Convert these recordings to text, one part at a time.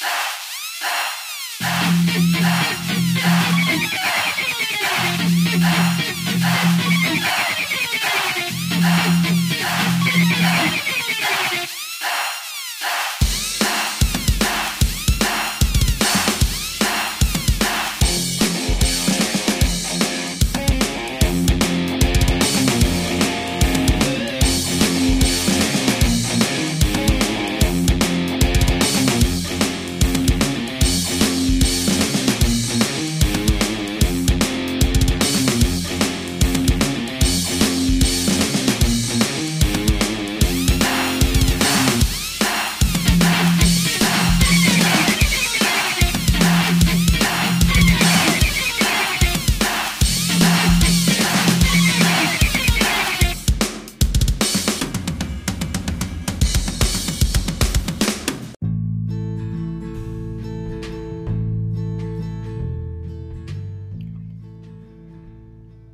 Yeah.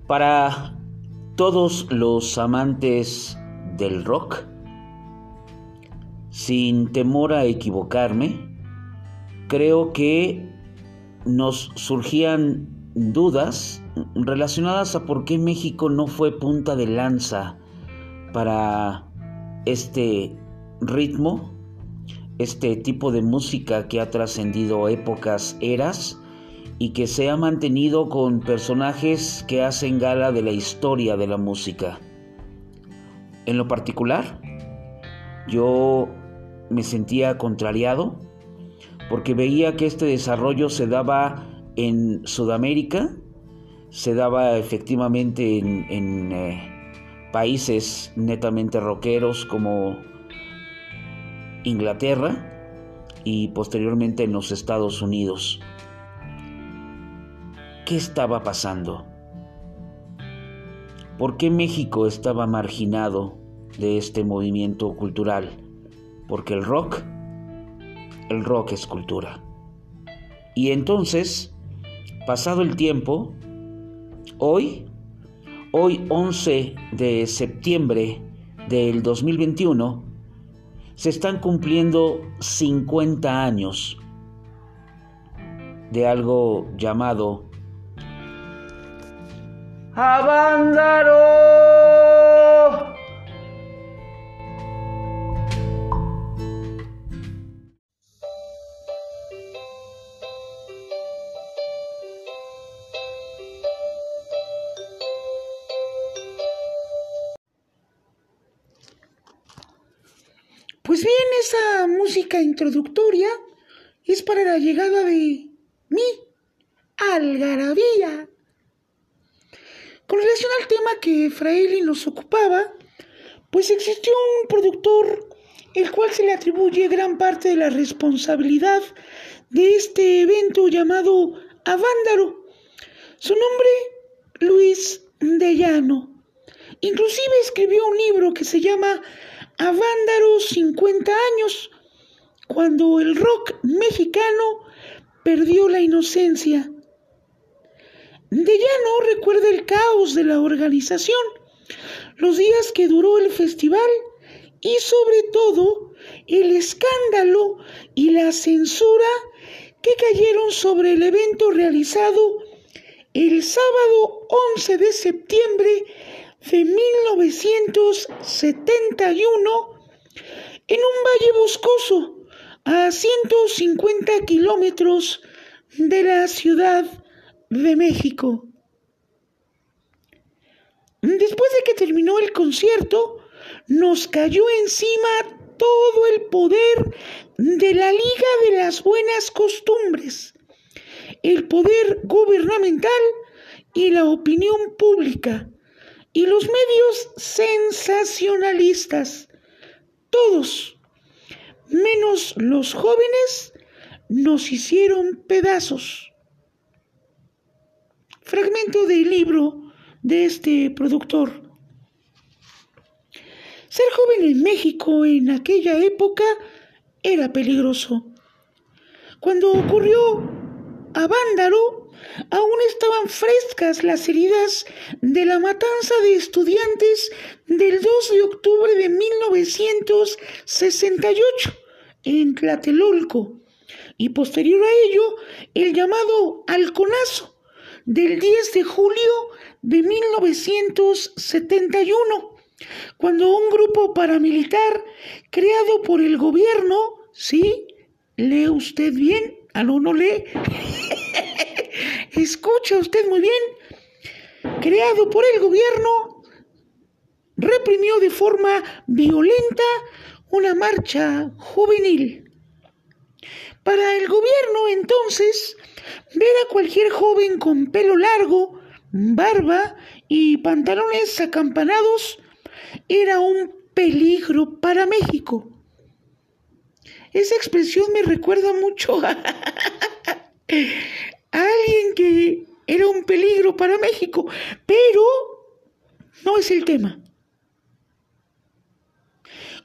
Para todos los amantes del rock, sin temor a equivocarme, creo que nos surgían dudas relacionadas a por qué México no fue punta de lanza para este ritmo, este tipo de música que ha trascendido épocas, eras, y que se ha mantenido con personajes que hacen gala de la historia de la música. En lo particular, yo me sentía contrariado porque veía que este desarrollo se daba en Sudamérica, se daba efectivamente en, eh, países netamente rockeros como Inglaterra y posteriormente en los Estados Unidos. ¿Qué estaba pasando? ¿Por qué México estaba marginado de este movimiento cultural? Porque el rock, el rock es cultura. Y entonces, pasado el tiempo, hoy, hoy 11 de septiembre del 2021, se están cumpliendo 50 años de algo llamado Pues bien, esa música introductoria es para la llegada de mi algarabía. Con relación al tema que Fraeli nos ocupaba, pues existió un productor el cual se le atribuye gran parte de la responsabilidad de este evento llamado Avándaro. Su nombre, Luis de Llano. Inclusive escribió un libro que se llama Avándaro 50 años, cuando el rock mexicano perdió la inocencia. De ya no recuerda el caos de la organización, los días que duró el festival y sobre todo el escándalo y la censura que cayeron sobre el evento realizado el sábado 11 de septiembre de 1971 en un valle boscoso a 150 kilómetros de la ciudad de México. Después de que terminó el concierto, nos cayó encima todo el poder de la Liga de las Buenas Costumbres, el poder gubernamental y la opinión pública, y los medios sensacionalistas. Todos, menos los jóvenes, nos hicieron pedazos. Fragmento del libro de este productor. Ser joven en México en aquella época era peligroso. Cuando ocurrió a Vándaro, aún estaban frescas las heridas de la matanza de estudiantes del 2 de octubre de 1968 en Tlatelolco, y posterior a ello el llamado halconazo del 10 de julio de 1971, cuando un grupo paramilitar creado por el gobierno, ¿sí? ¿Lee usted bien? ¿A no, no lee? Escucha usted muy bien. Creado por el gobierno, reprimió de forma violenta una marcha juvenil. Para el gobierno entonces, ver a cualquier joven con pelo largo, barba y pantalones acampanados era un peligro para México. Esa expresión me recuerda mucho a, alguien que era un peligro para México, pero no es el tema.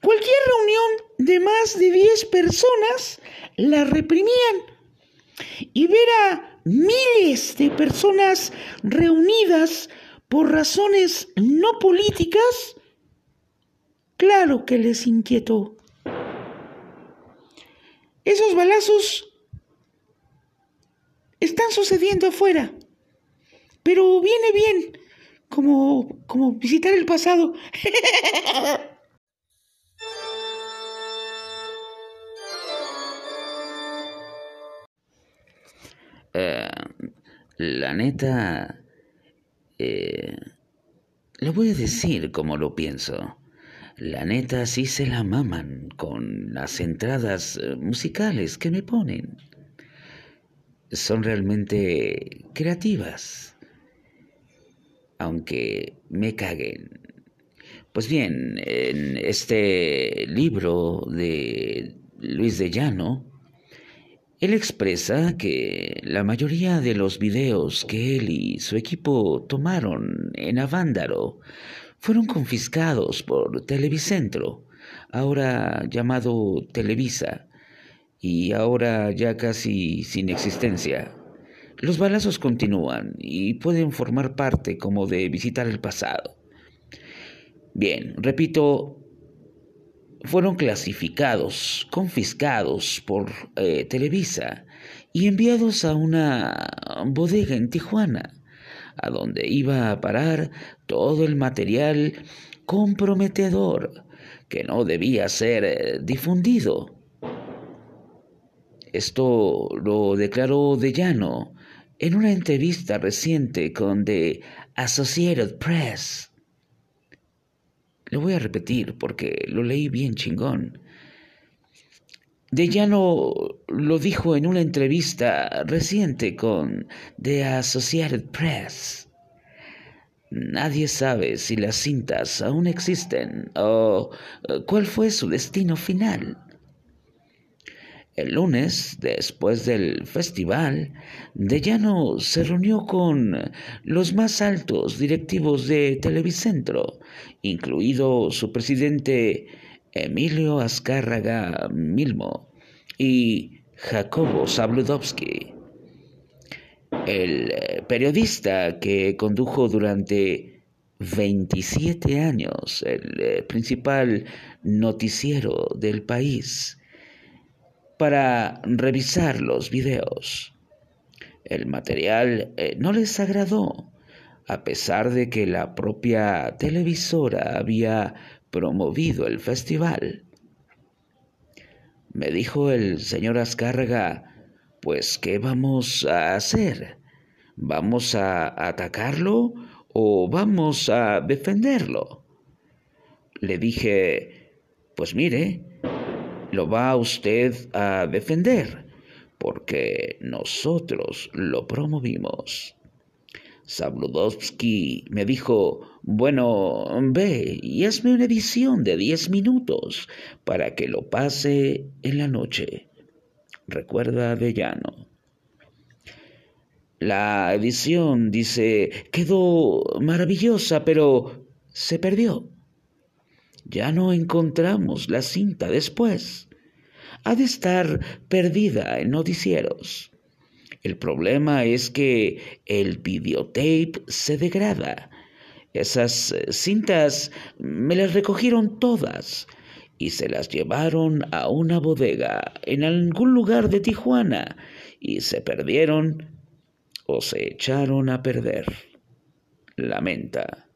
Cualquier reunión de más de 10 personas la reprimían y ver a miles de personas reunidas por razones no políticas, claro que les inquietó. Esos balazos están sucediendo afuera, pero viene bien como, como visitar el pasado. la neta, eh, lo voy a decir como lo pienso. La neta sí se la maman con las entradas eh, musicales que me ponen. Son realmente creativas. Aunque me caguen. Pues bien, en este libro de Luis de Llano, él expresa que la mayoría de los videos que él y su equipo tomaron en Avándaro fueron confiscados por Televicentro, ahora llamado Televisa, y ahora ya casi sin existencia. Los balazos continúan y pueden formar parte como de visitar el pasado. Bien, repito, fueron clasificados, confiscados por eh, Televisa y enviados a una bodega en Tijuana, a donde iba a parar todo el material comprometedor que no debía ser eh, difundido. Esto lo declaró De Llano en una entrevista reciente con The Associated Press. Lo voy a repetir porque lo leí bien chingón. De Llano lo dijo en una entrevista reciente con The Associated Press. Nadie sabe si las cintas aún existen o cuál fue su destino final. El lunes, después del festival, De Llano se reunió con los más altos directivos de Televicentro, incluido su presidente Emilio Azcárraga Milmo y Jacobo Zabludowski. El eh, periodista que condujo durante 27 años el eh, principal noticiero del país, para revisar los videos. El material eh, no les agradó, a pesar de que la propia televisora había promovido el festival. Me dijo el señor Azcárraga, pues ¿qué vamos a hacer? ¿Vamos a atacarlo o vamos a defenderlo? Le dije, pues mire, lo va usted a defender, porque nosotros lo promovimos. Sabludowski me dijo, bueno, ve y hazme una edición de diez minutos para que lo pase en la noche. Recuerda de llano. La edición, dice, quedó maravillosa, pero se perdió. Ya no encontramos la cinta después. Ha de estar perdida en noticieros. El problema es que el videotape se degrada. Esas eh, cintas me las recogieron todas y se las llevaron a una bodega en algún lugar de Tijuana y se perdieron o se echaron a perder. Lamenta.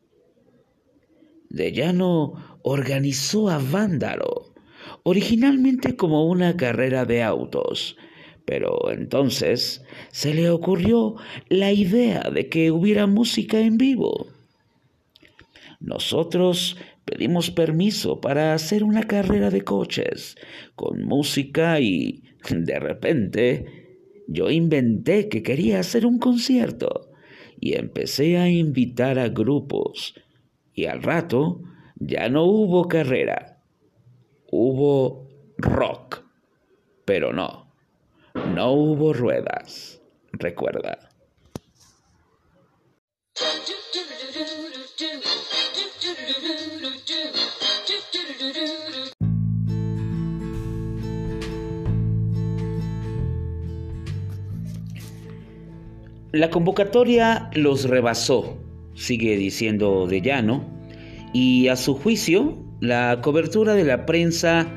De Llano organizó a Vándaro, originalmente como una carrera de autos, pero entonces se le ocurrió la idea de que hubiera música en vivo. Nosotros pedimos permiso para hacer una carrera de coches con música y de repente yo inventé que quería hacer un concierto y empecé a invitar a grupos y al rato ya no hubo carrera, hubo rock, pero no, no hubo ruedas, recuerda. La convocatoria los rebasó, sigue diciendo De Llano, y a su juicio, la cobertura de la prensa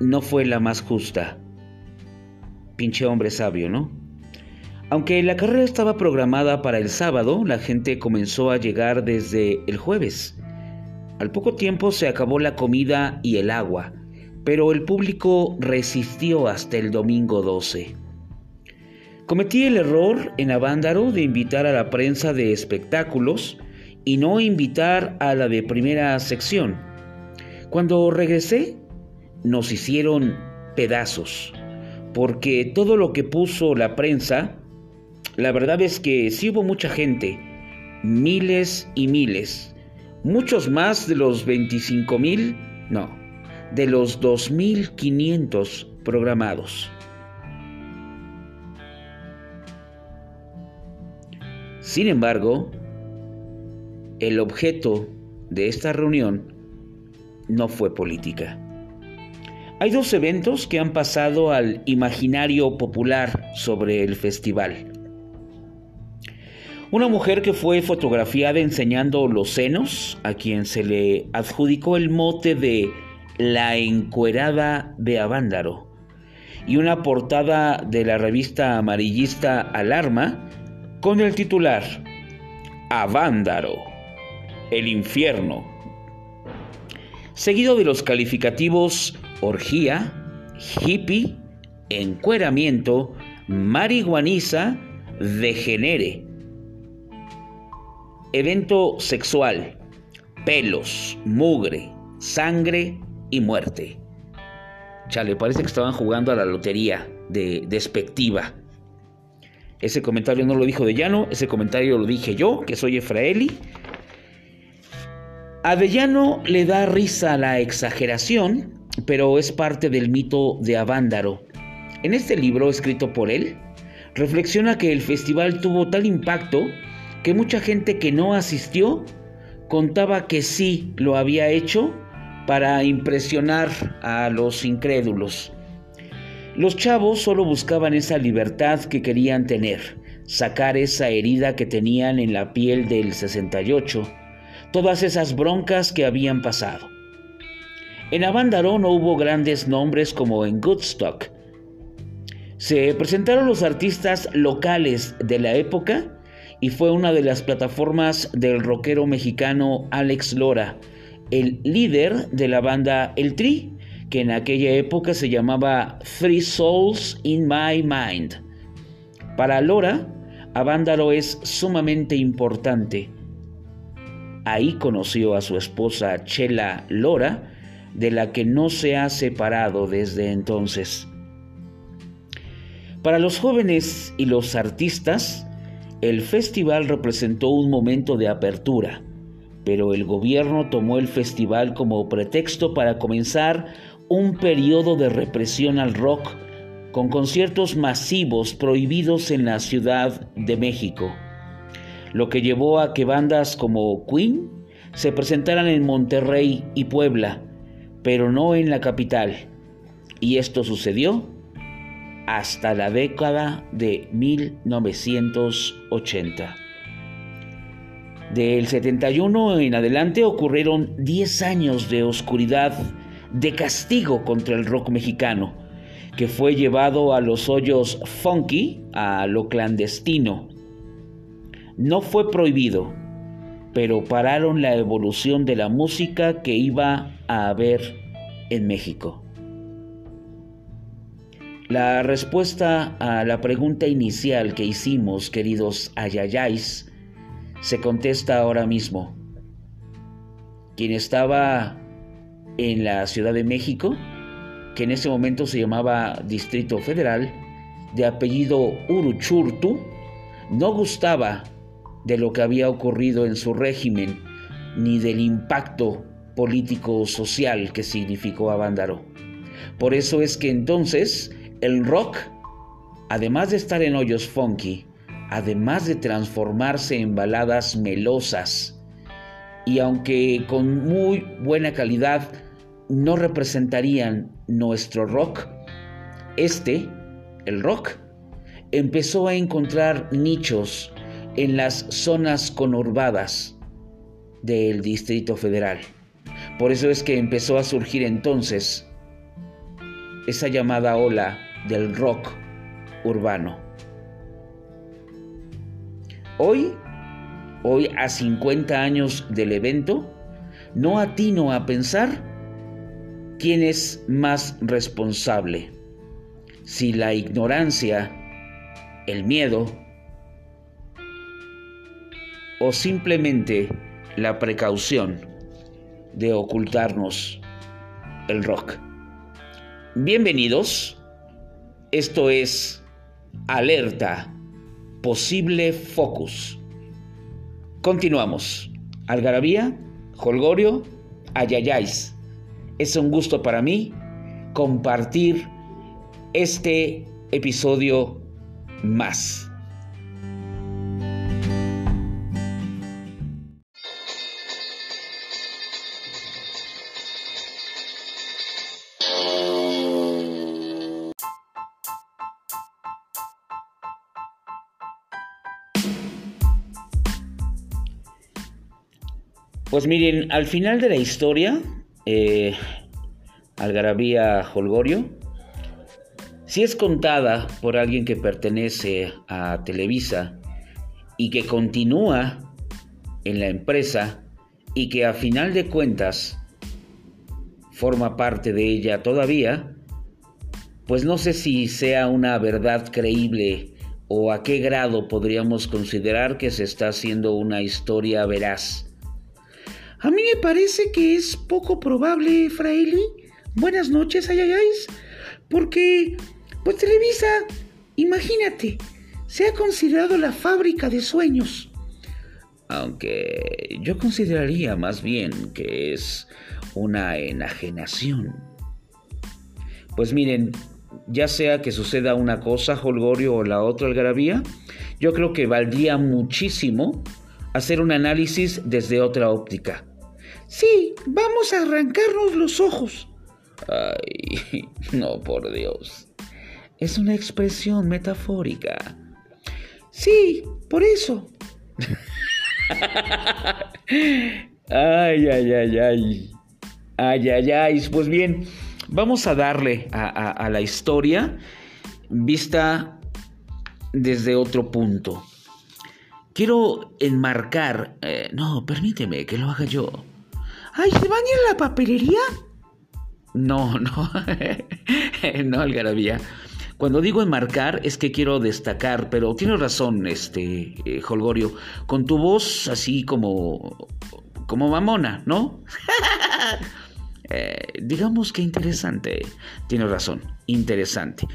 no fue la más justa. Pinche hombre sabio, ¿no? Aunque la carrera estaba programada para el sábado, la gente comenzó a llegar desde el jueves. Al poco tiempo se acabó la comida y el agua, pero el público resistió hasta el domingo 12. Cometí el error en Avándaro de invitar a la prensa de espectáculos y no invitar a la de primera sección. Cuando regresé, nos hicieron pedazos, porque todo lo que puso la prensa, la verdad es que sí hubo mucha gente, miles y miles, muchos más de los 25 mil, no, de los 2.500 programados. Sin embargo, el objeto de esta reunión no fue política. Hay dos eventos que han pasado al imaginario popular sobre el festival. Una mujer que fue fotografiada enseñando los senos, a quien se le adjudicó el mote de la encuerada de Avándaro, y una portada de la revista amarillista Alarma con el titular Avándaro, el infierno, seguido de los calificativos orgía, hippie, encueramiento, marihuaniza, degenere, evento sexual, pelos, mugre, sangre y muerte. Chale, parece que estaban jugando a la lotería de despectiva. Ese comentario no lo dijo De Llano, ese comentario lo dije yo, que soy Efraeli. A De Llano le da risa la exageración, pero es parte del mito de Avándaro. En este libro, escrito por él, reflexiona que el festival tuvo tal impacto que mucha gente que no asistió contaba que sí lo había hecho para impresionar a los incrédulos. Los chavos solo buscaban esa libertad que querían tener, sacar esa herida que tenían en la piel del 68, todas esas broncas que habían pasado. En Avándaro no hubo grandes nombres como en Goodstock. Se presentaron los artistas locales de la época y fue una de las plataformas del rockero mexicano Alex Lora, el líder de la banda El Tri, que en aquella época se llamaba Three Souls in My Mind. Para Lora, Avándaro es sumamente importante. Ahí conoció a su esposa Chela Lora, de la que no se ha separado desde entonces. Para los jóvenes y los artistas, el festival representó un momento de apertura, pero el gobierno tomó el festival como pretexto para comenzar un periodo de represión al rock con conciertos masivos prohibidos en la Ciudad de México, lo que llevó a que bandas como Queen se presentaran en Monterrey y Puebla, pero no en la capital. Y esto sucedió hasta la década de 1980. Del 71 en adelante ocurrieron 10 años de oscuridad de castigo contra el rock mexicano, que fue llevado a los hoyos funky, a lo clandestino. No fue prohibido, pero pararon la evolución de la música que iba a haber en México. La respuesta a la pregunta inicial que hicimos, queridos ayayáis, se contesta ahora mismo. Quien estaba en la Ciudad de México, que en ese momento se llamaba Distrito Federal, de apellido Uruchurtu, no gustaba de lo que había ocurrido en su régimen, ni del impacto político-social que significó Avándaro. Por eso es que entonces el rock, además de estar en hoyos funky, además de transformarse en baladas melosas, y aunque con muy buena calidad no representarían nuestro rock, este, el rock, empezó a encontrar nichos en las zonas conurbadas del Distrito Federal. Por eso es que empezó a surgir entonces esa llamada ola del rock urbano. Hoy, hoy a 50 años del evento, no atino a pensar quién es más responsable, si la ignorancia, el miedo o simplemente la precaución de ocultarnos el rock. Bienvenidos esto es alerta, posible focus. Continuamos. Algarabía, Holgorio, Ayayáis. Es un gusto para mí compartir este episodio más. Pues miren, al final de la historia, eh, Algarabía Holgorio, si es contada por alguien que pertenece a Televisa y que continúa en la empresa y que a final de cuentas forma parte de ella todavía, pues no sé si sea una verdad creíble o a qué grado podríamos considerar que se está haciendo una historia veraz. A mí me parece que es poco probable, Fraili. Buenas noches, ayayáis. Porque, pues Televisa, imagínate, se ha considerado la fábrica de sueños. Aunque yo consideraría más bien que es una enajenación. Pues miren, ya sea que suceda una cosa, Holgorio, o la otra, Algarabía, yo creo que valdría muchísimo hacer un análisis desde otra óptica. Sí, vamos a arrancarnos los ojos. Ay, no, por Dios. Es una expresión metafórica. Sí, por eso. ay, ay, ay, ay. Ay, ay, ay. Pues bien, vamos a darle a, la historia vista desde otro punto. Quiero enmarcar... Eh, no, permíteme que lo haga yo. ¡Ay, se baña en la papelería! No, no, no, Algarabía. Cuando digo enmarcar es que quiero destacar, pero tienes razón, este, eh, Holgorio, con tu voz así como, como mamona, ¿no? Eh, digamos que interesante. Tienes razón, interesante.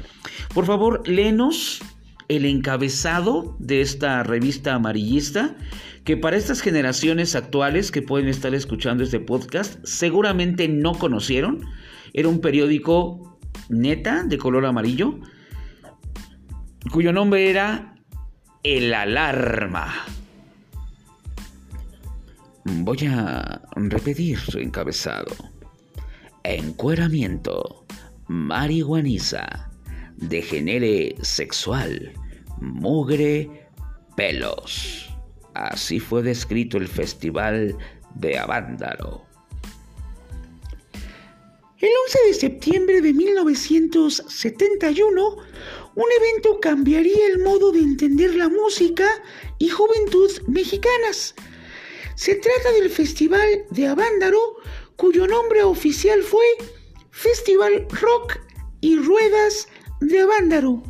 Por favor, léenos el encabezado de esta revista amarillista que para estas generaciones actuales que pueden estar escuchando este podcast seguramente no conocieron. Era un periódico neta de color amarillo cuyo nombre era El Alarma. Voy a repetir su encabezado. Encueramiento, marihuaniza, degenere sexual, mugre, pelos. Así fue descrito el festival de Avándaro. El 11 de septiembre de 1971, un evento cambiaría el modo de entender la música y juventud mexicanas. Se trata del Festival de Avándaro, cuyo nombre oficial fue Festival Rock y Ruedas de Avándaro,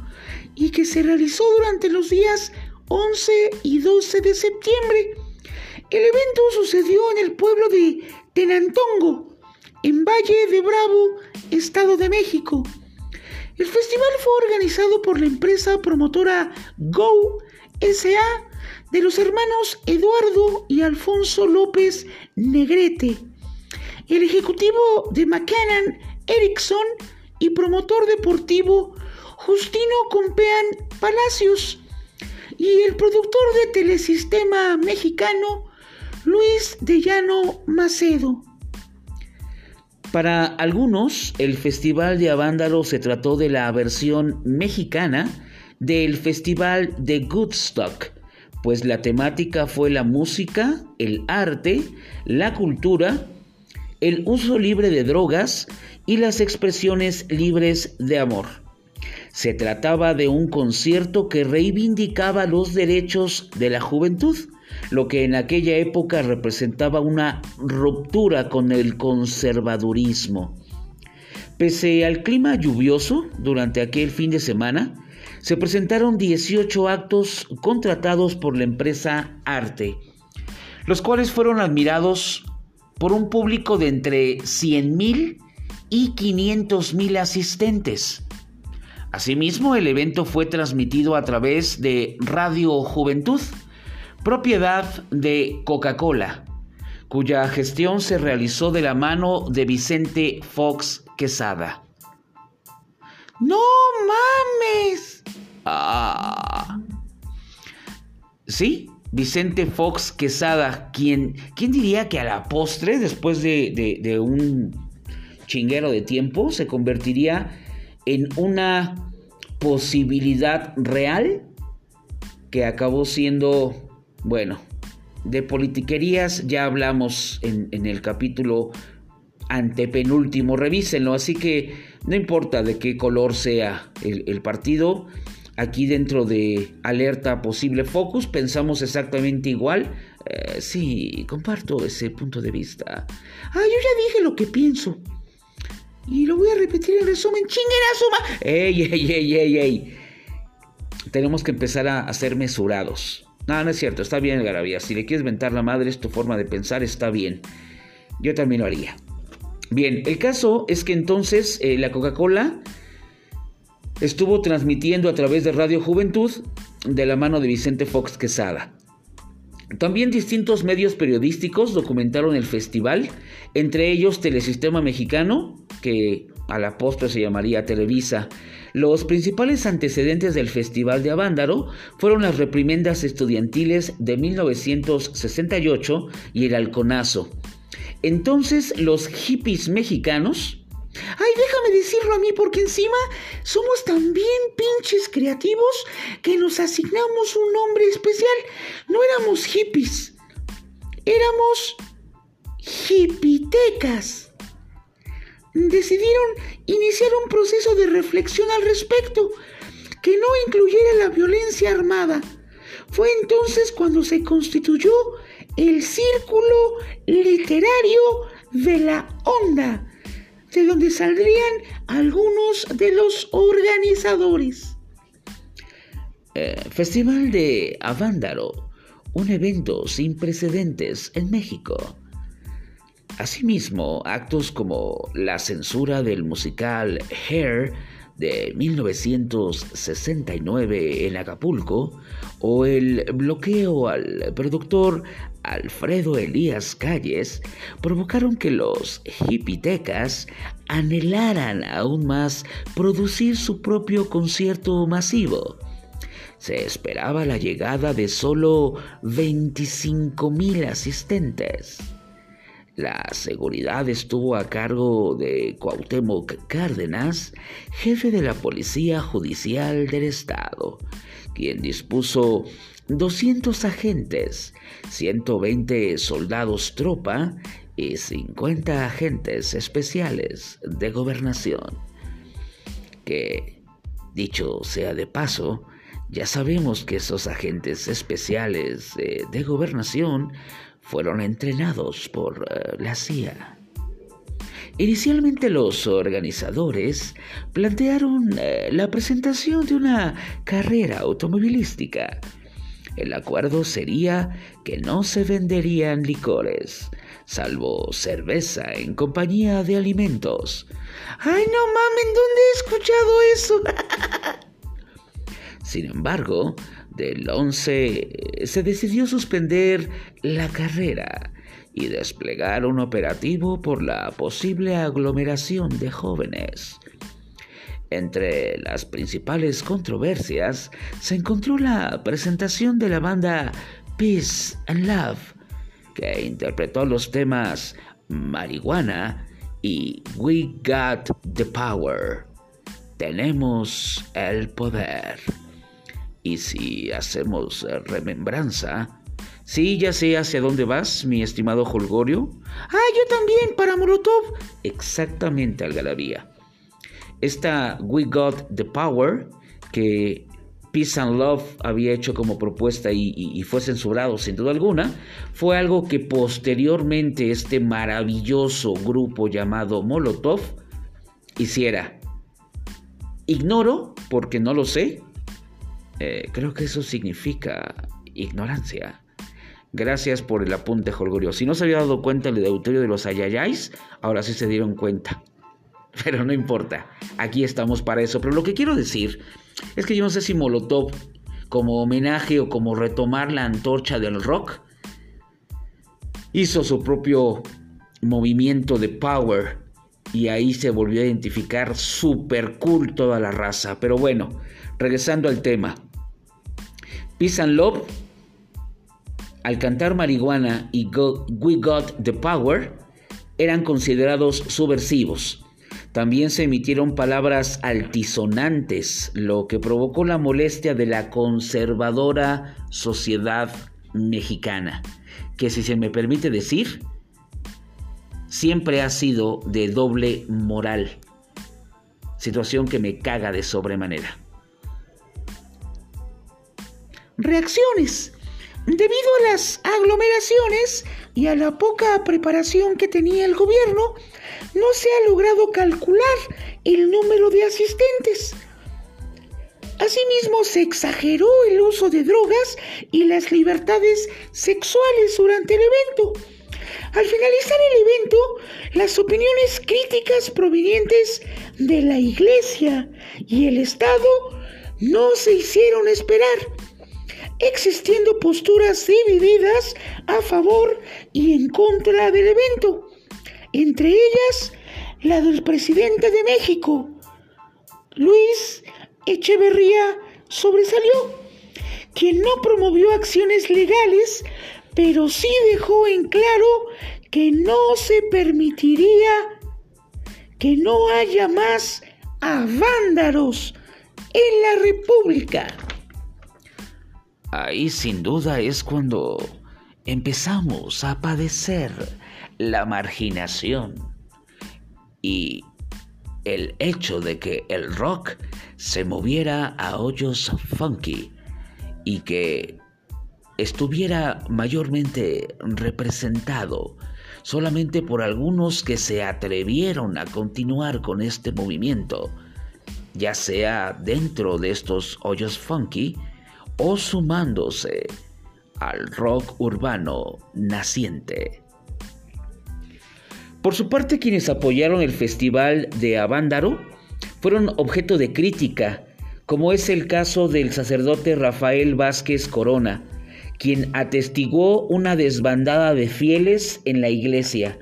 y que se realizó durante los días 11 y 12 de septiembre. El evento sucedió en el pueblo de Tenantongo, en Valle de Bravo, Estado de México. El festival fue organizado por la empresa promotora Go SA de los hermanos Eduardo y Alfonso López Negrete. El ejecutivo de McCann Erickson y promotor deportivo Justino Compean Palacios y el productor de Telesistema Mexicano Luis de Llano Macedo. Para algunos, el Festival de Avándaro se trató de la versión mexicana del Festival de Goodstock, pues la temática fue la música, el arte, la cultura, el uso libre de drogas y las expresiones libres de amor. Se trataba de un concierto que reivindicaba los derechos de la juventud, lo que en aquella época representaba una ruptura con el conservadurismo. Pese al clima lluvioso durante aquel fin de semana, se presentaron 18 actos contratados por la empresa Arte, los cuales fueron admirados por un público de entre 100.000 y 500.000 asistentes. Asimismo, el evento fue transmitido a través de Radio Juventud, propiedad de Coca-Cola, cuya gestión se realizó de la mano de Vicente Fox Quesada. ¡No mames! Ah. Sí, Vicente Fox Quesada, quien, ¿quién diría que a la postre, después de, de un chinguero de tiempo, se convertiría en una posibilidad real que acabó siendo, bueno, de politiquerías ya hablamos en, el capítulo antepenúltimo, revísenlo, así que no importa de qué color sea el, partido, aquí dentro de alerta posible focus pensamos exactamente igual. Eh, sí, comparto ese punto de vista. Ah, yo ya dije lo que pienso. Y lo voy a repetir en resumen. ¡Chinguen a suma! ¡Ey, ey, ey, ey, ey! Tenemos que empezar a, ser mesurados. No, no es cierto, está bien, Garabía. Si le quieres mentar la madre, es tu forma de pensar, está bien. Yo también lo haría. Bien, el caso es que entonces eh, la Coca-Cola estuvo transmitiendo a través de Radio Juventud de la mano de Vicente Fox Quesada. También distintos medios periodísticos documentaron el festival, entre ellos Telesistema Mexicano, que a la postre se llamaría Televisa. Los principales antecedentes del Festival de Avándaro fueron las reprimendas estudiantiles de 1968 y el halconazo. Entonces los hippies mexicanos Ay, déjame decirlo a mí porque encima somos tan bien pinches creativos que nos asignamos un nombre especial. No éramos hippies, éramos hipitecas. Decidieron iniciar un proceso de reflexión al respecto que no incluyera la violencia armada. Fue entonces cuando se constituyó el Círculo Literario de la Onda de donde saldrían algunos de los organizadores. Eh, Festival de Avándaro, un evento sin precedentes en México. Asimismo, actos como la censura del musical Hair de 1969 en Acapulco o el bloqueo al productor Alfredo Elías Calles provocaron que los hipitecas anhelaran aún más producir su propio concierto masivo. Se esperaba la llegada de solo 25 mil asistentes. La seguridad estuvo a cargo de Cuauhtémoc Cárdenas, jefe de la Policía Judicial del Estado, quien dispuso 200 agentes, 120 soldados tropa y 50 agentes especiales de gobernación. Que, dicho sea de paso, ya sabemos que esos agentes especiales de gobernación fueron entrenados por eh, la CIA. Inicialmente los organizadores plantearon eh, la presentación de una carrera automovilística. El acuerdo sería que no se venderían licores, salvo cerveza en compañía de alimentos. ¡Ay, no mamen! ¿Dónde he escuchado eso? Sin embargo, del 11 eh, se decidió suspender la carrera y desplegar un operativo por la posible aglomeración de jóvenes. Entre las principales controversias se encontró la presentación de la banda Peace and Love, que interpretó los temas Marihuana y We Got the Power. Tenemos el poder. Y si hacemos remembranza, Sí, ya sé hacia dónde vas, mi estimado Holgorio. Ah, yo también, para Molotov. Exactamente, Algarabía. Esta We Got the Power, que Peace and Love había hecho como propuesta y, fue censurado sin duda alguna, fue algo que posteriormente este maravilloso grupo llamado Molotov hiciera. Ignoro, porque no lo sé. Eh, creo que eso significa ignorancia. Gracias por el apunte, Jolgorio. Si no se había dado cuenta el auditorio de los Ayayáis, ahora sí se dieron cuenta. Pero no importa, aquí estamos para eso. Pero lo que quiero decir es que yo no sé si Molotov, como homenaje o como retomar la antorcha del rock, hizo su propio movimiento de power y ahí se volvió a identificar super cool toda la raza. Pero bueno, regresando al tema. Peace and Love al cantar marihuana y We Got the Power, eran considerados subversivos. También se emitieron palabras altisonantes, lo que provocó la molestia de la conservadora sociedad mexicana, que si se me permite decir, siempre ha sido de doble moral. Situación que me caga de sobremanera. Reacciones. Debido a las aglomeraciones y a la poca preparación que tenía el gobierno, no se ha logrado calcular el número de asistentes. Asimismo, se exageró el uso de drogas y las libertades sexuales durante el evento. Al finalizar el evento, las opiniones críticas provenientes de la Iglesia y el Estado no se hicieron esperar existiendo posturas divididas a favor y en contra del evento, entre ellas la del presidente de México, Luis Echeverría sobresalió, quien no promovió acciones legales, pero sí dejó en claro que no se permitiría que no haya más avándaros en la República. Ahí sin duda es cuando empezamos a padecer la marginación y el hecho de que el rock se moviera a hoyos funky y que estuviera mayormente representado solamente por algunos que se atrevieron a continuar con este movimiento, ya sea dentro de estos hoyos funky o sumándose al rock urbano naciente. Por su parte, quienes apoyaron el festival de Avándaro fueron objeto de crítica, como es el caso del sacerdote Rafael Vázquez Corona, quien atestiguó una desbandada de fieles en la iglesia.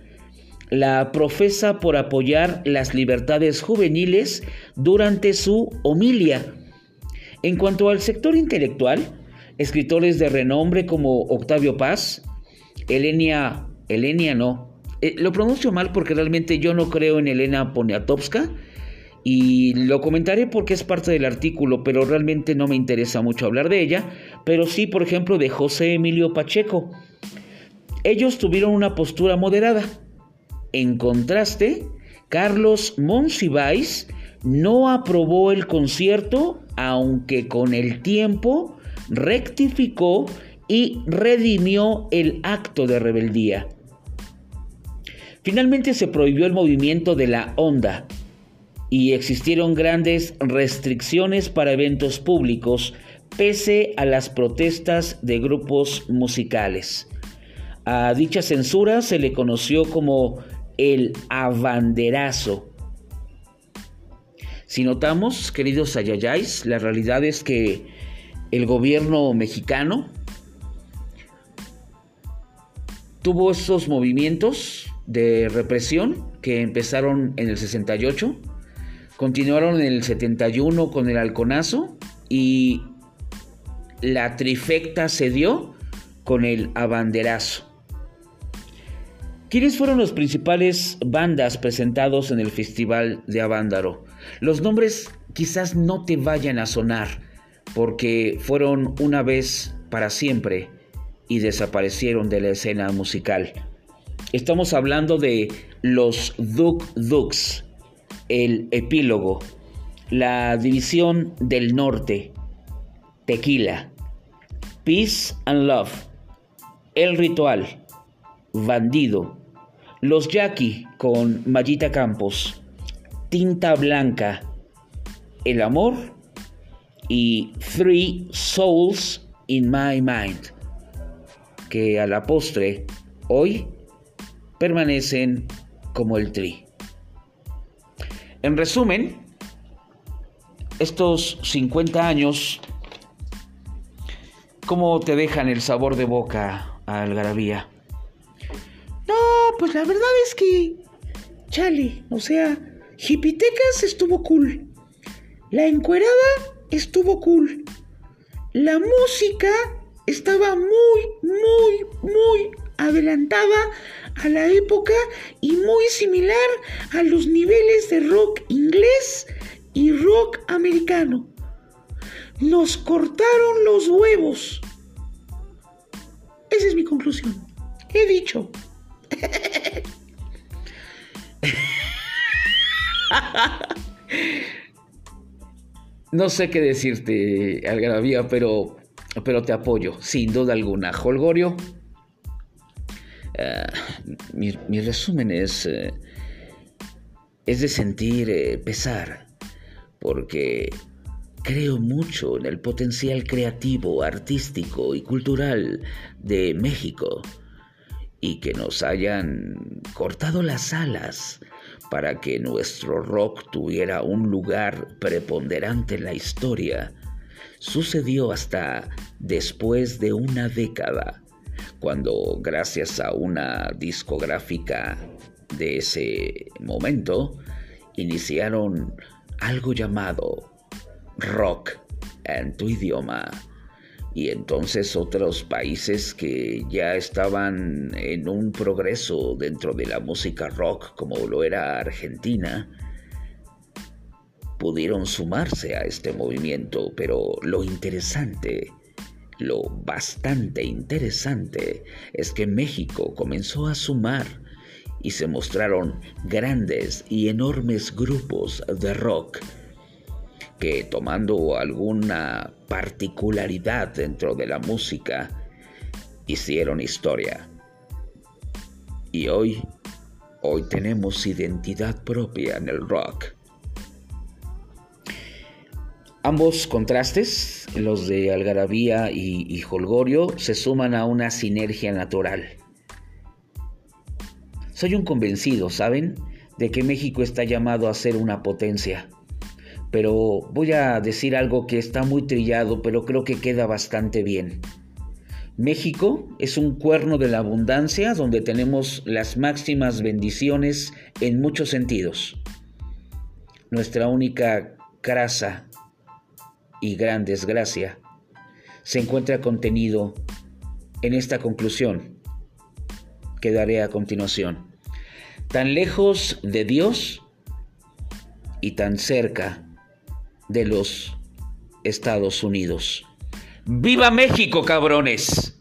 La profesa por apoyar las libertades juveniles durante su homilia en cuanto al sector intelectual, escritores de renombre como Octavio Paz, Elenia, Elenia no, eh, lo pronuncio mal porque realmente yo no creo en Elena Poniatowska y lo comentaré porque es parte del artículo, pero realmente no me interesa mucho hablar de ella, pero sí, por ejemplo, de José Emilio Pacheco. Ellos tuvieron una postura moderada, En contraste, Carlos Monsiváis no aprobó el concierto, aunque con el tiempo rectificó y redimió el acto de rebeldía. Finalmente se prohibió el movimiento de la onda y existieron grandes restricciones para eventos públicos pese a las protestas de grupos musicales. A dicha censura se le conoció como el abanderazo. Si notamos, queridos ayayáis, la realidad es que el gobierno mexicano tuvo esos movimientos de represión que empezaron en el 68, continuaron en el 71 con el halconazo y la trifecta se dio con el abanderazo. ¿Quiénes fueron los principales bandas presentados en el Festival de Avándaro? Los nombres quizás no te vayan a sonar porque fueron una vez para siempre y desaparecieron de la escena musical. Estamos hablando de los Duk Duks, el epílogo, la división del norte, Tequila, Peace and Love, El Ritual, Bandido, Los Jackie con Mayita Campos, Tinta Blanca, El Amor y Three Souls in My Mind, que a la postre hoy permanecen como el tri. En resumen, estos 50 años, ¿cómo te dejan el sabor de boca Algarabía? No, pues la verdad es que, chale, o sea, Hipitecas estuvo cool. La encuerada estuvo cool. La música estaba muy, muy, muy adelantada a la época y muy similar a los niveles de rock inglés y rock americano. Nos cortaron los huevos. Esa es mi conclusión. He dicho. No sé qué decirte, Algarabía, pero, pero te apoyo, sin duda alguna. Holgorio, eh, mi, resumen es, eh, es de sentir eh, pesar, porque creo mucho en el potencial creativo, artístico y cultural de México y que nos hayan cortado las alas para que nuestro rock tuviera un lugar preponderante en la historia, sucedió hasta después de una década cuando gracias a una discográfica de ese momento iniciaron algo llamado rock en tu idioma y entonces otros países que ya estaban en un progreso dentro de la música rock como lo era Argentina pudieron sumarse a este movimiento. Pero lo interesante lo bastante interesante es que México comenzó a sumar y se mostraron grandes y enormes grupos de rock que tomando alguna particularidad dentro de la música hicieron historia. Y hoy, hoy tenemos identidad propia en el rock. Ambos contrastes, los de Algarabía y, y, Holgorio, se suman a una sinergia natural. Soy un convencido, ¿saben?, de que México está llamado a ser una potencia. Pero voy a decir algo que está muy trillado, pero creo que queda bastante bien. México es un cuerno de la abundancia donde tenemos las máximas bendiciones en muchos sentidos. Nuestra única crasa y gran desgracia se encuentra contenido en esta conclusión que daré a continuación. Tan lejos de Dios y tan cerca de los Estados Unidos. ¡Viva México, cabrones!